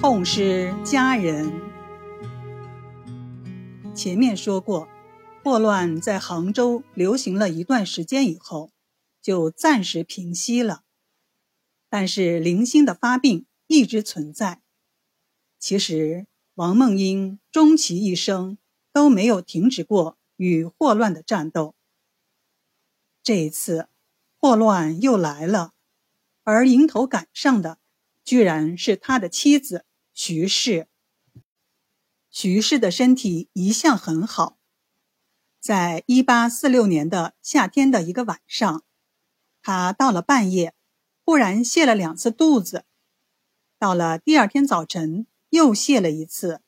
痛失家人。前面说过，霍乱在杭州流行了一段时间以后，就暂时平息了。但是零星的发病一直存在。其实王梦英终其一生都没有停止过与霍乱的战斗。这一次，霍乱又来了，而迎头赶上的，居然是他的妻子徐氏。徐氏的身体一向很好，在一八四六年的夏天的一个晚上，他到了半夜，忽然泻了两次肚子，到了第二天早晨又泻了一次，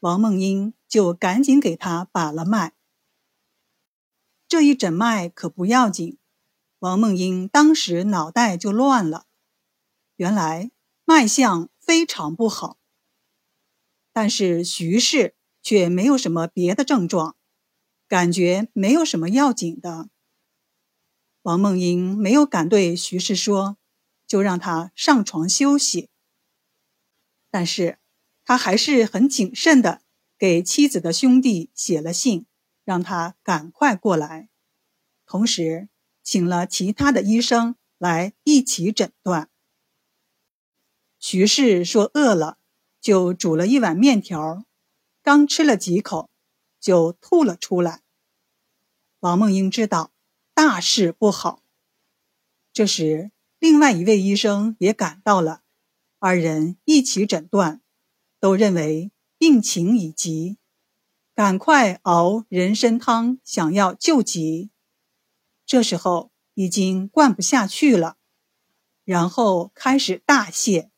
王梦英就赶紧给他把了脉。这一诊脉可不要紧，王梦英当时脑袋就乱了，原来脉象非常不好。但是徐氏却没有什么别的症状，感觉没有什么要紧的。王梦英没有敢对徐氏说，就让他上床休息。但是，他还是很谨慎的给妻子的兄弟写了信，让他赶快过来，同时请了其他的医生来一起诊断。徐氏说饿了。就煮了一碗面条，刚吃了几口，就吐了出来。王梦英知道大事不好。这时，另外一位医生也赶到了，二人一起诊断，都认为病情已急，赶快熬人参汤，想要救急。这时候已经灌不下去了，然后开始大泻。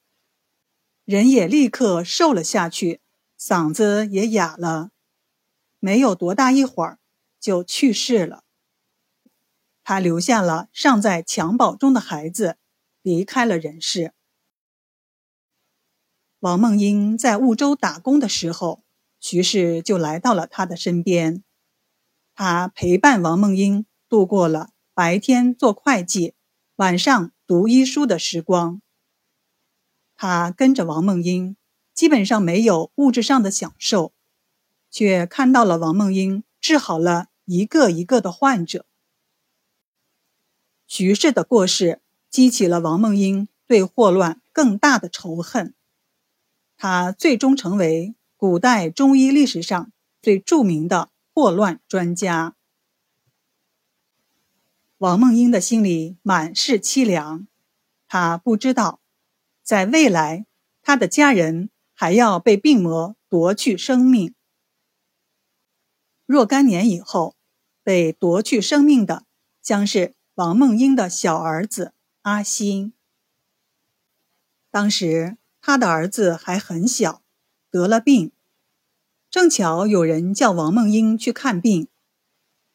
人也立刻瘦了下去，嗓子也哑了，没有多大一会儿就去世了。他留下了尚在襁褓中的孩子，离开了人世。王梦英在婺州打工的时候，徐氏就来到了他的身边，他陪伴王梦英度过了白天做会计、晚上读医书的时光。他跟着王梦英，基本上没有物质上的享受，却看到了王梦英治好了一个一个的患者。徐氏的过世激起了王梦英对霍乱更大的仇恨，他最终成为古代中医历史上最著名的霍乱专家。王梦英的心里满是凄凉，他不知道。在未来，他的家人还要被病魔夺去生命。若干年以后，被夺去生命的将是王梦英的小儿子阿新。当时他的儿子还很小，得了病，正巧有人叫王梦英去看病，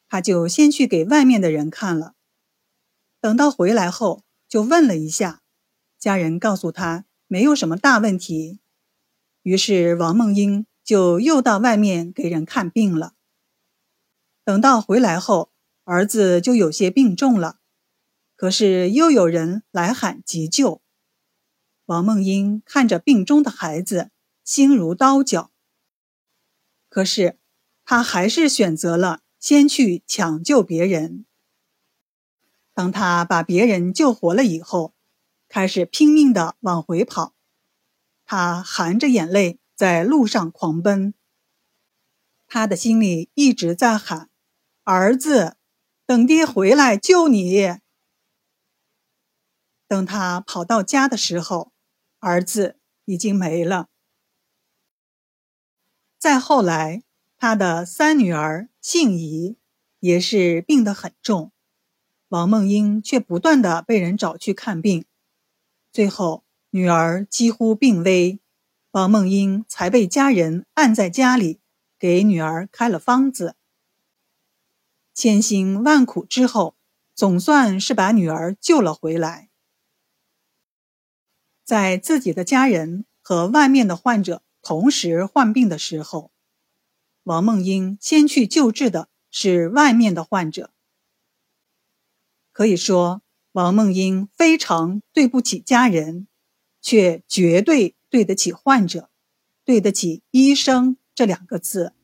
他就先去给外面的人看了。等到回来后，就问了一下。家人告诉他没有什么大问题，于是王梦英就又到外面给人看病了。等到回来后，儿子就有些病重了，可是又有人来喊急救。王梦英看着病中的孩子，心如刀绞。可是他还是选择了先去抢救别人。当他把别人救活了以后。开始拼命的往回跑，他含着眼泪在路上狂奔。他的心里一直在喊：“儿子，等爹回来救你。”等他跑到家的时候，儿子已经没了。再后来，他的三女儿杏怡也是病得很重，王梦英却不断的被人找去看病。最后，女儿几乎病危，王梦英才被家人按在家里，给女儿开了方子。千辛万苦之后，总算是把女儿救了回来。在自己的家人和外面的患者同时患病的时候，王梦英先去救治的是外面的患者。可以说。王梦英非常对不起家人，却绝对对。得起患者，对得起医生这两个字。